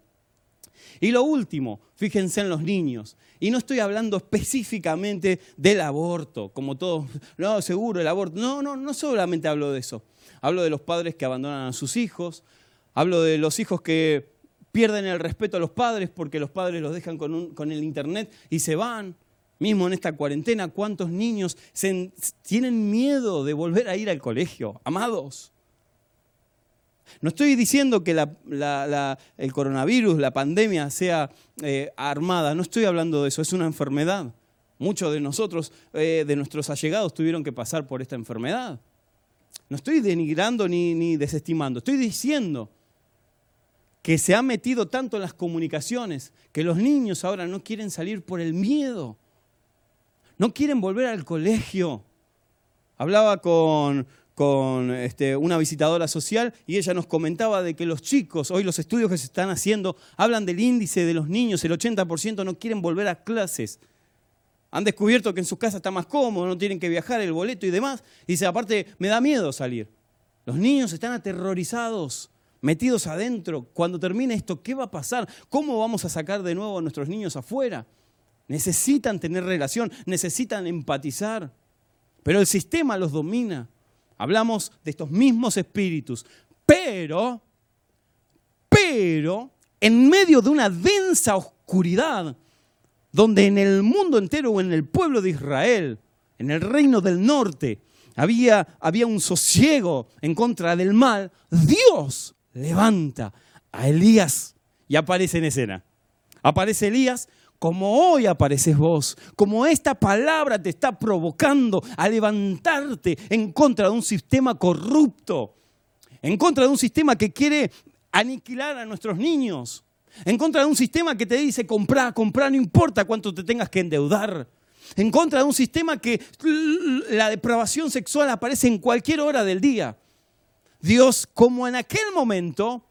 [SPEAKER 1] Y lo último, fíjense en los niños. Y no estoy hablando específicamente del aborto, como todos, no, seguro el aborto. No, no, no solamente hablo de eso. Hablo de los padres que abandonan a sus hijos. Hablo de los hijos que pierden el respeto a los padres porque los padres los dejan con, con el internet y se van. Mismo en esta cuarentena, ¿cuántos niños tienen miedo de volver a ir al colegio? Amados. No estoy diciendo que el coronavirus, la pandemia sea eh, armada, no estoy hablando de eso, es una enfermedad. Muchos de nosotros, eh, de nuestros allegados, tuvieron que pasar por esta enfermedad. No estoy denigrando ni, ni desestimando, estoy diciendo que se ha metido tanto en las comunicaciones que los niños ahora no quieren salir por el miedo, no quieren volver al colegio. Hablaba con, con este, una visitadora social y ella nos comentaba de que los chicos, hoy los estudios que se están haciendo, hablan del índice de los niños, el 80% no quieren volver a clases. Han descubierto que en sus casas está más cómodo, no tienen que viajar, el boleto y demás. Y dice, aparte, me da miedo salir. Los niños están aterrorizados, metidos adentro. Cuando termine esto, ¿qué va a pasar? ¿Cómo vamos a sacar de nuevo a nuestros niños afuera? Necesitan tener relación, necesitan empatizar. Pero el sistema los domina. Hablamos de estos mismos espíritus, pero, pero, en medio de una densa oscuridad, donde en el mundo entero o en el pueblo de Israel, en el reino del norte, había, había un sosiego en contra del mal, Dios levanta a Elías y aparece en escena. Aparece Elías como hoy apareces vos, como esta palabra te está provocando a levantarte en contra de un sistema corrupto, en contra de un sistema que quiere aniquilar a nuestros niños, en contra de un sistema que te dice comprar, comprar, no importa cuánto te tengas que endeudar, en contra de un sistema que la depravación sexual aparece en cualquier hora del día. Dios, como en aquel momento,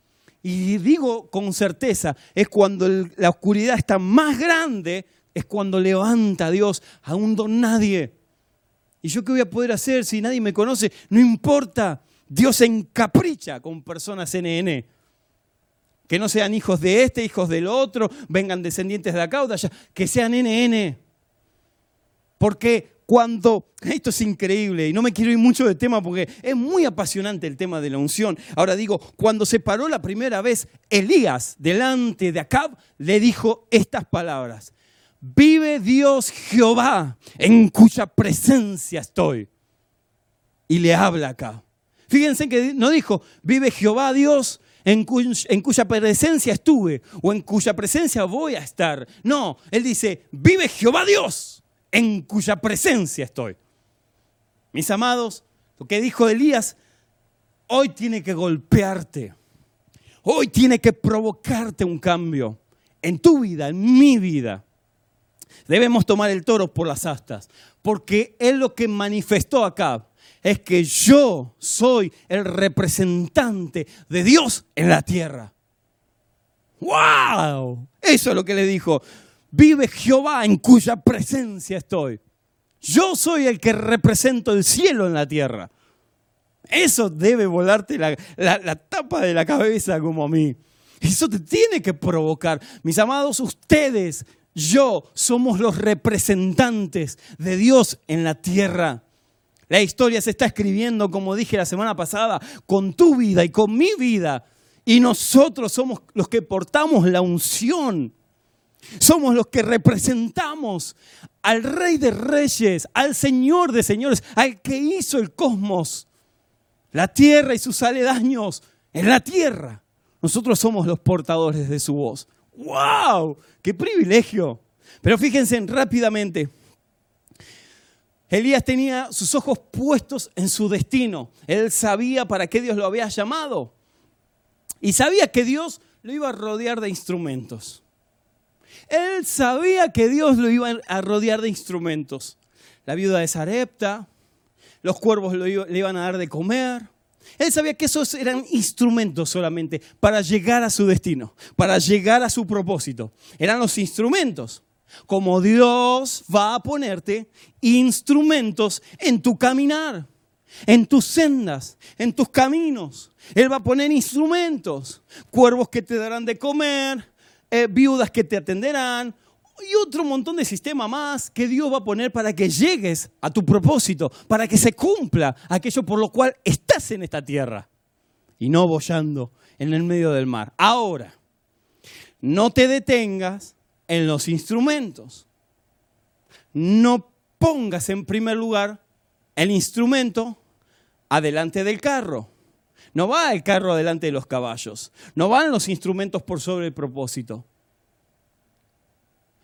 [SPEAKER 1] y digo con certeza, es cuando la oscuridad está más grande, es cuando levanta a Dios a un don nadie. ¿Y yo qué voy a poder hacer si nadie me conoce? No importa. Dios se encapricha con personas NN. Que no sean hijos de este, hijos del otro, vengan descendientes de acá o de allá, que sean NN. Porque cuando, esto es increíble y no me quiero ir mucho de tema porque es muy apasionante el tema de la unción. Ahora digo, cuando se paró la primera vez Elías delante de Acab, le dijo estas palabras. Vive Dios Jehová en cuya presencia estoy. Y le habla acá. Fíjense que no dijo, vive Jehová Dios en, en, cuya presencia estuve o en cuya presencia voy a estar. No, él dice, vive Jehová Dios en cuya presencia estoy. Mis amados, lo que dijo Elías, hoy tiene que golpearte, hoy tiene que provocarte un cambio en tu vida, en mi vida. Debemos tomar el toro por las astas, porque él lo que manifestó acá es que yo soy el representante de Dios en la tierra. ¡Wow! Eso es lo que le dijo vive Jehová en cuya presencia estoy. Yo soy el que represento el cielo en la tierra. Eso debe volarte la, la tapa de la cabeza como a mí. Eso te tiene que provocar. Mis amados, ustedes, yo, somos los representantes de Dios en la tierra. La historia se está escribiendo, como dije la semana pasada, con tu vida y con mi vida. Y nosotros somos los que portamos la unción. Somos los que representamos al Rey de Reyes, al Señor de Señores, al que hizo el cosmos, la tierra y sus aledaños en la tierra. Nosotros somos los portadores de su voz. ¡Wow! ¡Qué privilegio! Pero fíjense rápidamente. Elías tenía sus ojos puestos en su destino. Él sabía para qué Dios lo había llamado. Y sabía que Dios lo iba a rodear de instrumentos. Él sabía que Dios lo iba a rodear de instrumentos. La viuda de Sarepta, los cuervos le iban a dar de comer. Él sabía que esos eran instrumentos solamente para llegar a su destino, para llegar a su propósito. Eran los instrumentos. Como Dios va a ponerte instrumentos en tu caminar, en tus sendas, en tus caminos. Él va a poner instrumentos, cuervos que te darán de comer, eh, viudas que te atenderán, y otro montón de sistema más que Dios va a poner para que llegues a tu propósito, para que se cumpla aquello por lo cual estás en esta tierra y no bollando en el medio del mar. Ahora, no te detengas en los instrumentos. No pongas en primer lugar el instrumento adelante del carro. No va el carro adelante de los caballos. No van los instrumentos por sobre el propósito.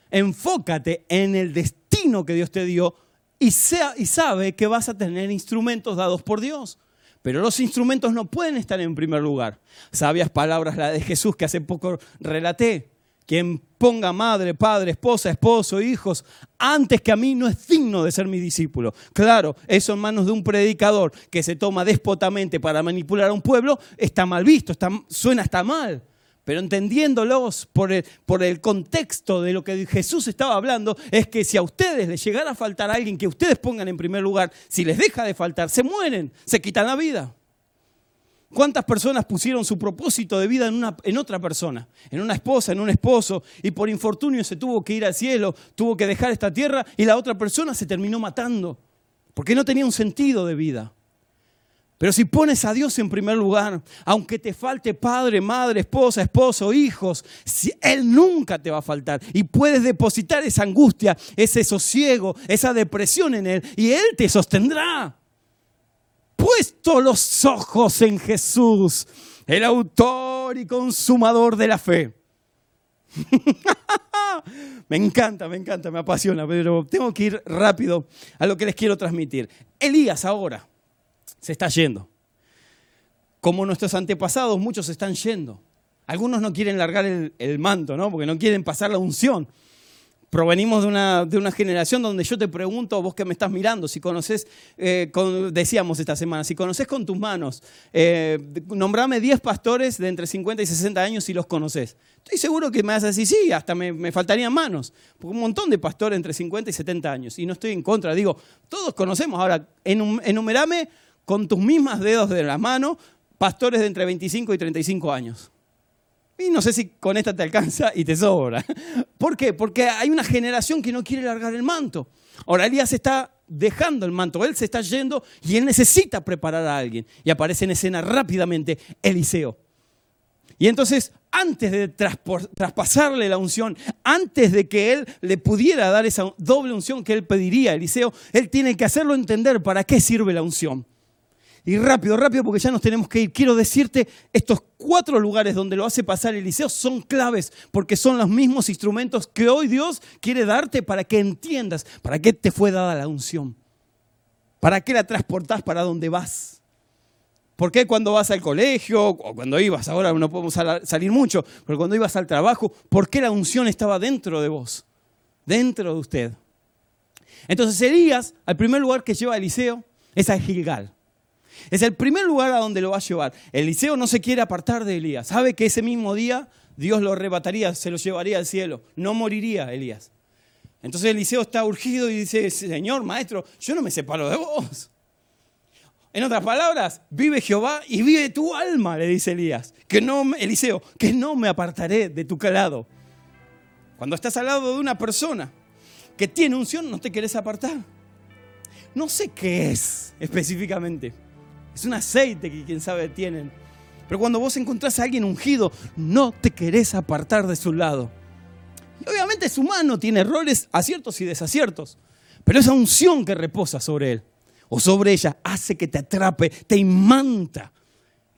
[SPEAKER 1] Enfócate en el destino que Dios te dio y, sea, y sabe que vas a tener instrumentos dados por Dios. Pero los instrumentos no pueden estar en primer lugar. Sabias palabras la de Jesús que hace poco relaté. Quien ponga madre, padre, esposa, esposo, hijos, antes que a mí no es digno de ser mi discípulo. Claro, eso en manos de un predicador que se toma despotamente para manipular a un pueblo, está mal visto, está, suena hasta mal. Pero entendiéndolos por el, por el contexto de lo que Jesús estaba hablando, es que si a ustedes les llegara a faltar alguien que ustedes pongan en primer lugar, si les deja de faltar, se mueren, se quitan la vida. ¿Cuántas personas pusieron su propósito de vida en, una, en otra persona? En una esposa, en un esposo, y por infortunio se tuvo que ir al cielo, tuvo que dejar esta tierra y la otra persona se terminó matando, porque no tenía un sentido de vida. Pero si pones a Dios en primer lugar, aunque te falte padre, madre, esposa, esposo, hijos, Él nunca te va a faltar. Y puedes depositar esa angustia, ese sosiego, esa depresión en Él, y Él te sostendrá puesto los ojos en Jesús, el autor y consumador de la fe. *laughs* me encanta, me encanta, me apasiona, pero tengo que ir rápido a lo que les quiero transmitir. Elías ahora se está yendo. Como nuestros antepasados, muchos se están yendo. Algunos no quieren largar el, el manto, ¿no? Porque no quieren pasar la unción provenimos de una, de una, generación donde yo te pregunto, vos que me estás mirando, si conoces, eh, decíamos esta semana, si conoces con tus manos, eh, nombrame 10 pastores de entre 50 y 60 años si los conoces. Estoy seguro que me vas a decir, sí, hasta me, me faltarían manos, un montón de pastores entre 50 y 70 años, y no estoy en contra, digo, todos conocemos, ahora enumerame con tus mismas dedos de la mano pastores de entre 25 y 35 años. Y no sé si con esta te alcanza y te sobra. ¿Por qué? Porque hay una generación que no quiere largar el manto. Ahora Elías está dejando el manto, él se está yendo y él necesita preparar a alguien. Y aparece en escena rápidamente Eliseo. Y entonces, antes de traspasarle la unción, antes de que él le pudiera dar esa doble unción que él pediría a Eliseo, él tiene que hacerlo entender para qué sirve la unción. Y rápido, rápido, porque ya nos tenemos que ir. Quiero decirte, estos cuatro lugares donde lo hace pasar Eliseo son claves, porque son los mismos instrumentos que hoy Dios quiere darte para que entiendas para qué te fue dada la unción. ¿Para qué la transportás para donde vas? ¿Por qué cuando vas al colegio, o cuando ibas, ahora no podemos salir mucho, pero cuando ibas al trabajo, ¿por qué la unción estaba dentro de vos? Dentro de usted. Entonces Elías, al primer lugar que lleva a Eliseo, es a Gilgal. Es el primer lugar a donde lo va a llevar. Eliseo no se quiere apartar de Elías. Sabe que ese mismo día Dios lo arrebataría, se lo llevaría al cielo. No moriría Elías. Entonces Eliseo está urgido y dice, Señor, maestro, yo no me separo de vos. En otras palabras, vive Jehová y vive tu alma, le dice Elías. Que no, Eliseo, que no me apartaré de tu lado. Cuando estás al lado de una persona que tiene unción, no te querés apartar. No sé qué es específicamente. Es un aceite que quién sabe tienen. Pero cuando vos encontrás a alguien ungido, no te querés apartar de su lado. Y obviamente es humano, tiene errores, aciertos y desaciertos. Pero esa unción que reposa sobre él o sobre ella hace que te atrape, te imanta,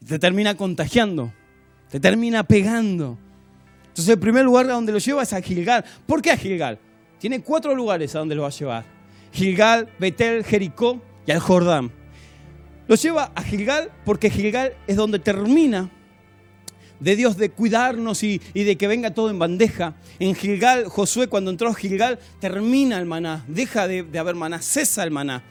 [SPEAKER 1] te termina contagiando, te termina pegando. Entonces el primer lugar a donde lo lleva es a Gilgal. ¿Por qué a Gilgal? Tiene cuatro lugares a donde lo va a llevar. Gilgal, Betel, Jericó y al Jordán. Lo lleva a Gilgal porque Gilgal es donde termina de Dios de cuidarnos y, de que venga todo en bandeja. En Gilgal, Josué cuando entró a Gilgal termina el maná, deja de, de haber maná, cesa el maná.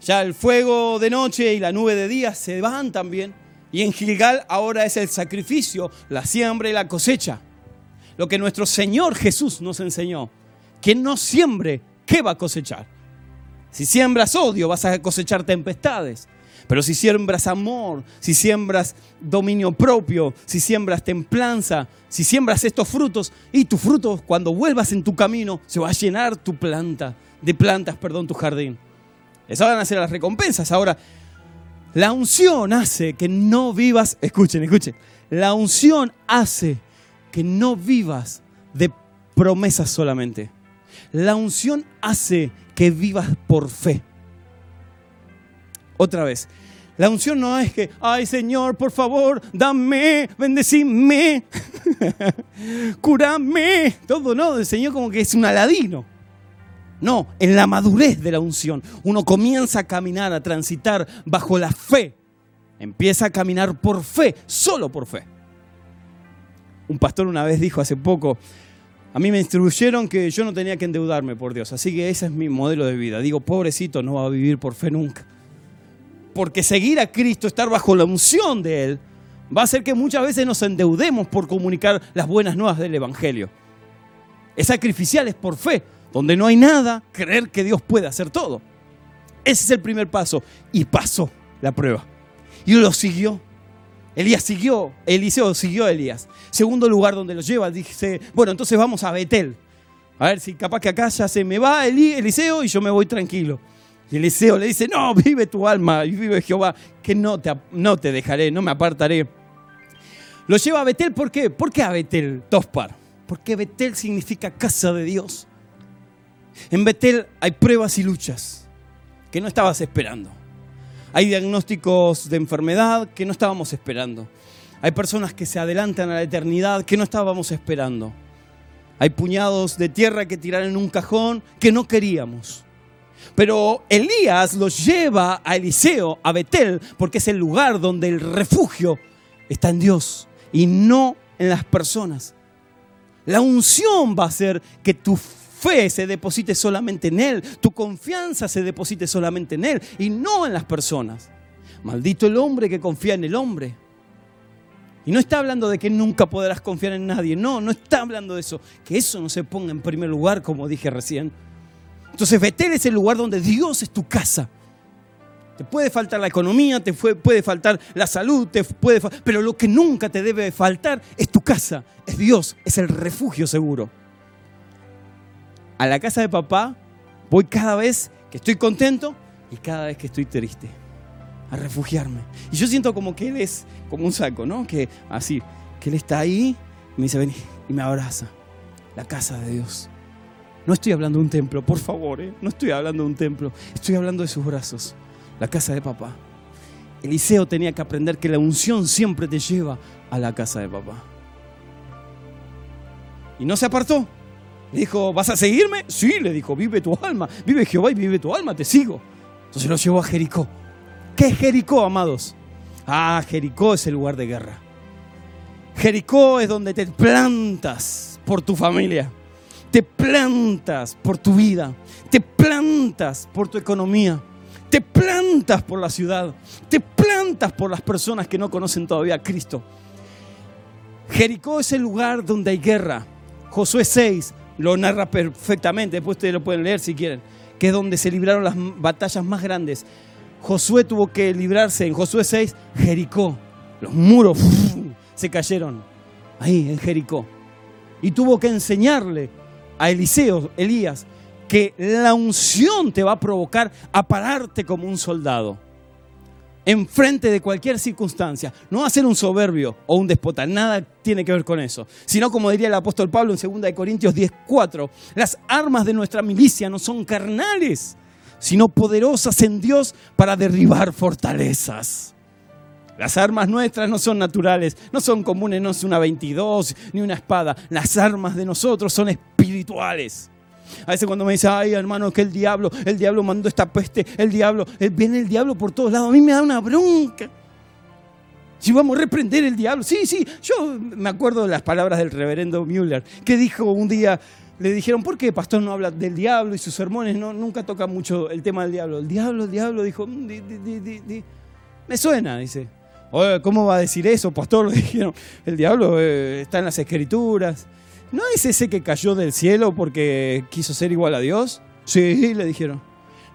[SPEAKER 1] Ya el fuego de noche y la nube de día se van también. Y en Gilgal ahora es el sacrificio, la siembra y la cosecha. Lo que nuestro Señor Jesús nos enseñó. Quien no siembre, ¿qué va a cosechar? Si siembras odio, vas a cosechar tempestades. Pero si siembras amor, si siembras dominio propio, si siembras templanza, si siembras estos frutos, y tus frutos cuando vuelvas en tu camino se va a llenar tu planta, de plantas, perdón, tu jardín. Esas van a ser las recompensas. Ahora, la unción hace que no vivas, escuchen, escuchen, la unción hace que no vivas de promesas solamente. La unción hace que vivas por fe. Otra vez, la unción no es que, ay Señor, por favor, dame, bendecime, *laughs* curame, todo, no, el Señor como que es un aladino. No, en la madurez de la unción uno comienza a caminar, a transitar bajo la fe. Empieza a caminar por fe, solo por fe. Un pastor una vez dijo hace poco, a mí me instruyeron que yo no tenía que endeudarme por Dios, así que ese es mi modelo de vida. Digo, pobrecito, no va a vivir por fe nunca. Porque seguir a Cristo, estar bajo la unción de Él, va a hacer que muchas veces nos endeudemos por comunicar las buenas nuevas del Evangelio. Es sacrificial, es por fe donde no hay nada, creer que Dios puede hacer todo. Ese es el primer paso. Y pasó la prueba. Y lo siguió. Elías siguió, Eliseo siguió a Elías. Segundo lugar donde lo lleva, dice, bueno, entonces vamos a Betel. A ver si capaz que acá ya se me va Eliseo y yo me voy tranquilo. Y Eliseo le dice, no, vive tu alma y vive Jehová, que no te, no te dejaré, no me apartaré. Lo lleva a Betel, ¿por qué? ¿Por qué a Betel, Tospar? Porque Betel significa casa de Dios. En Betel hay pruebas y luchas que no estabas esperando. Hay diagnósticos de enfermedad que no estábamos esperando. Hay personas que se adelantan a la eternidad que no estábamos esperando. Hay puñados de tierra que tiran en un cajón que no queríamos. Pero Elías los lleva a Eliseo, a Betel, porque es el lugar donde el refugio está en Dios y no en las personas. La unción va a hacer que tu fe se deposite solamente en Él, tu confianza se deposite solamente en Él y no en las personas. Maldito el hombre que confía en el hombre. Y no está hablando de que nunca podrás confiar en nadie, no, no está hablando de eso, que eso no se ponga en primer lugar, como dije recién. Entonces Betel es el lugar donde Dios es tu casa. Te puede faltar la economía, te puede faltar la salud, te puede pero lo que nunca te debe faltar es tu casa, es Dios, es el refugio seguro a la casa de papá voy cada vez que estoy contento y cada vez que estoy triste. A refugiarme. Y yo siento como que él es como un saco, ¿no? Que así, que él está ahí y me dice, ven y me abraza. La casa de Dios. No estoy hablando de un templo, por favor, ¿eh? No estoy hablando de un templo. Estoy hablando de sus brazos. La casa de papá. Eliseo tenía que aprender que la unción siempre te lleva a la casa de papá. Y no se apartó. Le dijo, ¿vas a seguirme? Sí, le dijo, vive tu alma, vive Jehová y vive tu alma, te sigo. Entonces lo llevó a Jericó. ¿Qué es Jericó, amados? Ah, Jericó es el lugar de guerra. Jericó es donde te plantas por tu familia, te plantas por tu vida, te plantas por tu economía, te plantas por la ciudad, te plantas por las personas que no conocen todavía a Cristo. Jericó es el lugar donde hay guerra. Josué 6, lo narra perfectamente, después ustedes lo pueden leer si quieren, que es donde se libraron las batallas más grandes.
[SPEAKER 2] Josué tuvo que librarse en Josué 6, Jericó. Los muros se cayeron ahí en Jericó. Y tuvo que enseñarle a Eliseo, Elías, que la unción te va a provocar a pararte como un soldado enfrente de cualquier circunstancia. No a ser un soberbio o un despota, nada tiene que ver con eso. Sino como diría el apóstol Pablo en 2 Corintios 10:4, las armas de nuestra milicia no son carnales, sino poderosas en Dios para derribar fortalezas. Las armas nuestras no son naturales, no son comunes, no es una 22 ni una espada. Las armas de nosotros son espirituales. A veces cuando me dice, ay hermano, que el diablo, el diablo mandó esta peste, el diablo, eh, viene el diablo por todos lados, a mí me da una bronca. Si vamos a reprender el diablo. Sí, sí, yo me acuerdo de las palabras del reverendo Müller, que dijo un día, le dijeron, ¿por qué pastor no habla del diablo y sus sermones no, nunca toca mucho el tema del diablo? El diablo, el diablo, dijo, mm, me suena, dice. ¿Cómo va a decir eso, pastor? *laughs* Le dijeron, el diablo eh, está en las escrituras. ¿No es ese que cayó del cielo porque quiso ser igual a Dios? Sí, le dijeron.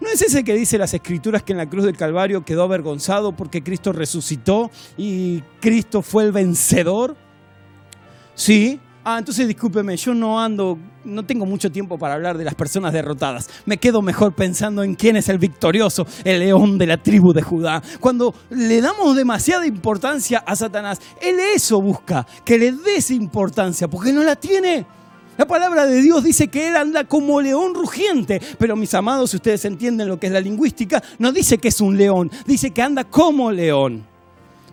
[SPEAKER 2] ¿No es ese que dice las escrituras que en la cruz del Calvario quedó avergonzado porque Cristo resucitó y Cristo fue el vencedor? Sí. Ah, entonces discúlpeme, yo no ando, no tengo mucho tiempo para hablar de las personas derrotadas. Me quedo mejor pensando en quién es el victorioso, el león de la tribu de Judá. Cuando le damos demasiada importancia a Satanás, él eso busca, que le des importancia, porque no la tiene. La palabra de Dios dice que Él anda como león rugiente, pero mis amados, si ustedes entienden lo que es la lingüística, no dice que es un león, dice que anda como león.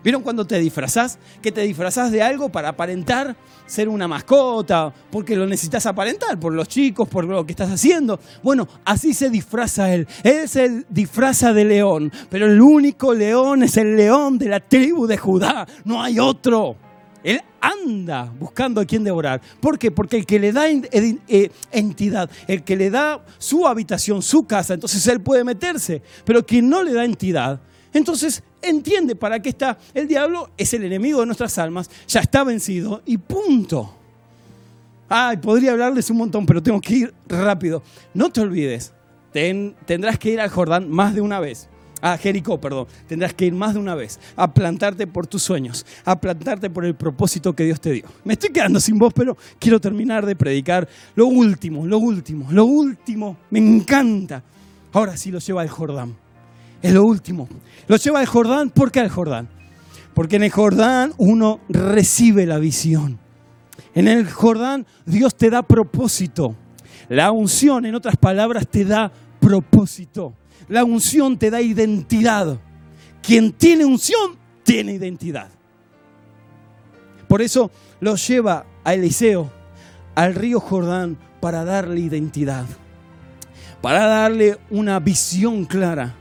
[SPEAKER 2] ¿Vieron cuando te disfrazás? Que te disfrazás de algo para aparentar ser una mascota, porque lo necesitas aparentar, por los chicos, por lo que estás haciendo. Bueno, así se disfraza él. Él se disfraza de león, pero el único león es el león de la tribu de Judá. No hay otro. Él anda buscando a quien devorar. ¿Por qué? Porque el que le da eh, entidad, el que le da su habitación, su casa, entonces él puede meterse. Pero quien no le da entidad, entonces entiende para qué está. El diablo es el enemigo de nuestras almas, ya está vencido y punto. Ay, podría hablarles un montón, pero tengo que ir rápido. No te olvides, tendrás que ir al Jordán más de una vez. A Jericó, perdón. Tendrás que ir más de una vez a plantarte por tus sueños, a plantarte por el propósito que Dios te dio. Me estoy quedando sin voz, pero quiero terminar de predicar lo último, lo último, lo último. Me encanta. Ahora sí lo lleva al Jordán es lo último. Lo lleva al Jordán. ¿Por qué al Jordán? Porque en el Jordán uno recibe la visión. En el Jordán Dios te da propósito. La unción, en otras palabras, te da propósito. La unción te da identidad. Quien tiene unción, tiene identidad. Por eso lo lleva a Eliseo al río Jordán para darle identidad, para darle una visión clara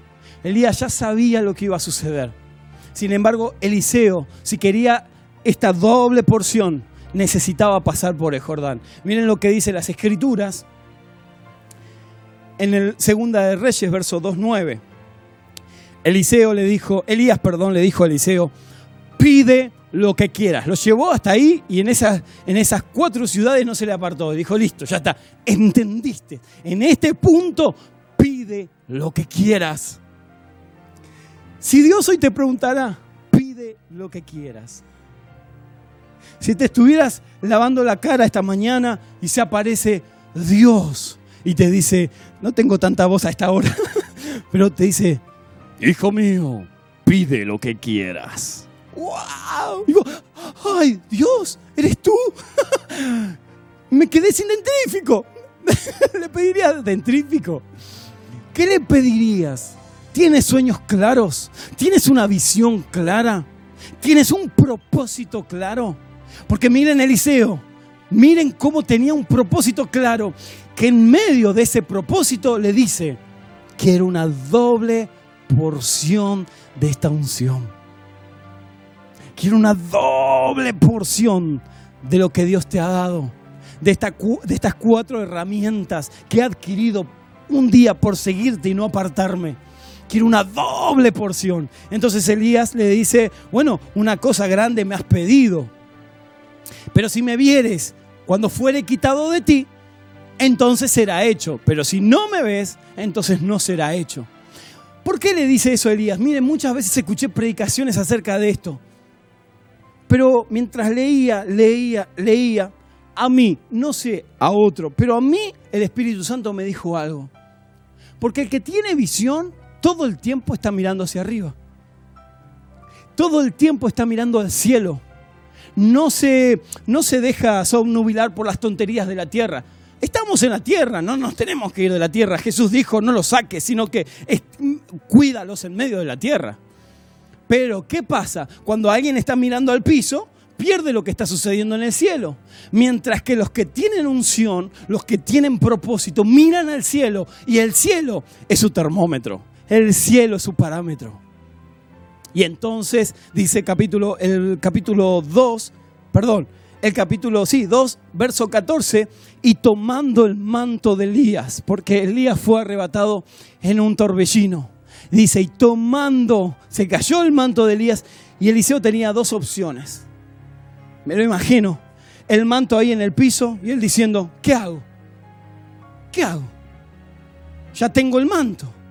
[SPEAKER 2] Elías ya sabía lo que iba a suceder. Sin embargo, Eliseo, si quería esta doble porción, necesitaba pasar por el Jordán. Miren lo que dice las Escrituras en el Segunda de Reyes, verso 2.9. Eliseo le dijo, Elías, perdón, le dijo a Eliseo, pide lo que quieras. Lo llevó hasta ahí y en esas, en esas cuatro ciudades no se le apartó. Dijo, listo, ya está, entendiste. En este punto pide lo que quieras. Si Dios hoy te preguntara, pide lo que quieras. Si te estuvieras lavando la cara esta mañana y se aparece Dios y te dice, no tengo tanta voz a esta hora, *laughs* pero te dice, hijo mío, pide lo que quieras. ¡Wow! Digo, ¡ay, Dios! ¿Eres tú? *laughs* Me quedé sin dentrífico. *laughs* le pedirías dentrífico. ¿Qué le pedirías? ¿Tienes sueños claros? ¿Tienes una visión clara? ¿Tienes un propósito claro? Porque miren Eliseo, miren cómo tenía un propósito claro, que en medio de ese propósito le dice, quiero una doble porción de esta unción. Quiero una doble porción de lo que Dios te ha dado, de, de estas cuatro herramientas que he adquirido un día por seguirte y no apartarme quiero una doble porción. Entonces Elías le dice, bueno, una cosa grande me has pedido, pero si me vieres cuando fuere quitado de ti, entonces será hecho, pero si no me ves, entonces no será hecho. ¿Por qué le dice eso a Elías? Miren, muchas veces escuché predicaciones acerca de esto. Pero mientras leía, leía, leía, a mí, no sé a otro, pero a mí el Espíritu Santo me dijo algo. Porque el que tiene visión todo el tiempo está mirando hacia arriba. Todo el tiempo está mirando al cielo. No se, no se deja somnubilar por las tonterías de la tierra. Estamos en la tierra, no nos tenemos que ir de la tierra. Jesús dijo, no los saques, sino que cuídalos en medio de la tierra. Pero, ¿qué pasa? Cuando alguien está mirando al piso, pierde lo que está sucediendo en el cielo. Mientras que los que tienen unción, los que tienen propósito, miran al cielo y el cielo es su termómetro, el cielo su parámetro. Y entonces dice capítulo, el capítulo 2, perdón, el capítulo sí, 2, verso 14, y tomando el manto de Elías, porque Elías fue arrebatado en un torbellino. Dice, y tomando, se cayó el manto de Elías y Eliseo tenía dos opciones. Me lo imagino, el manto ahí en el piso y él diciendo, ¿qué hago? ¿Qué hago? Ya tengo el manto.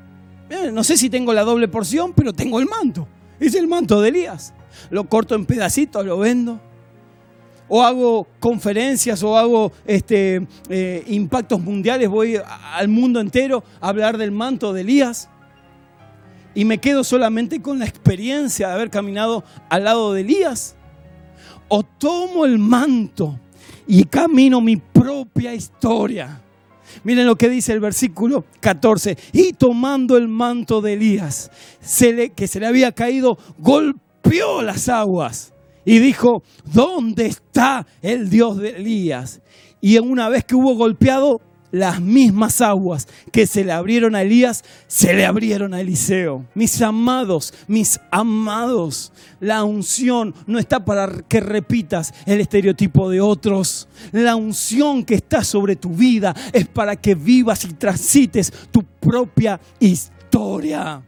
[SPEAKER 2] Eh, no sé si tengo la doble porción, pero tengo el manto. Es el manto de Elías. Lo corto en pedacitos, lo vendo. O hago conferencias o hago este, eh, impactos mundiales, voy al mundo entero a hablar del manto de Elías. Y me quedo solamente con la experiencia de haber caminado al lado de Elías. O tomo el manto y camino mi propia historia Miren lo que dice el versículo 14. Y tomando el manto de Elías, que se le había caído, golpeó las aguas y dijo, ¿dónde está el Dios de Elías? Y una vez que hubo golpeado, las mismas aguas que se le abrieron a Elías, se le abrieron a Eliseo. Mis amados, mis amados, la unción no está para que repitas el estereotipo de otros. La unción que está sobre tu vida es para que vivas y transites tu propia historia.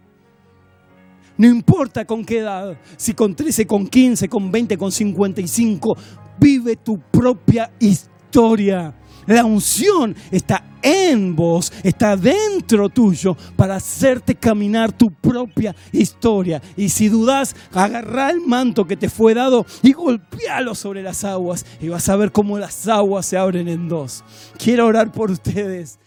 [SPEAKER 2] No importa con qué edad, si con 13, con 15, con 20, con 55, vive tu propia historia. La unción está en vos, está dentro tuyo para hacerte caminar tu propia historia. Y si dudas, agarrá el manto que te fue dado y golpealo sobre las aguas y vas a ver cómo las aguas se abren en dos. Quiero orar por ustedes.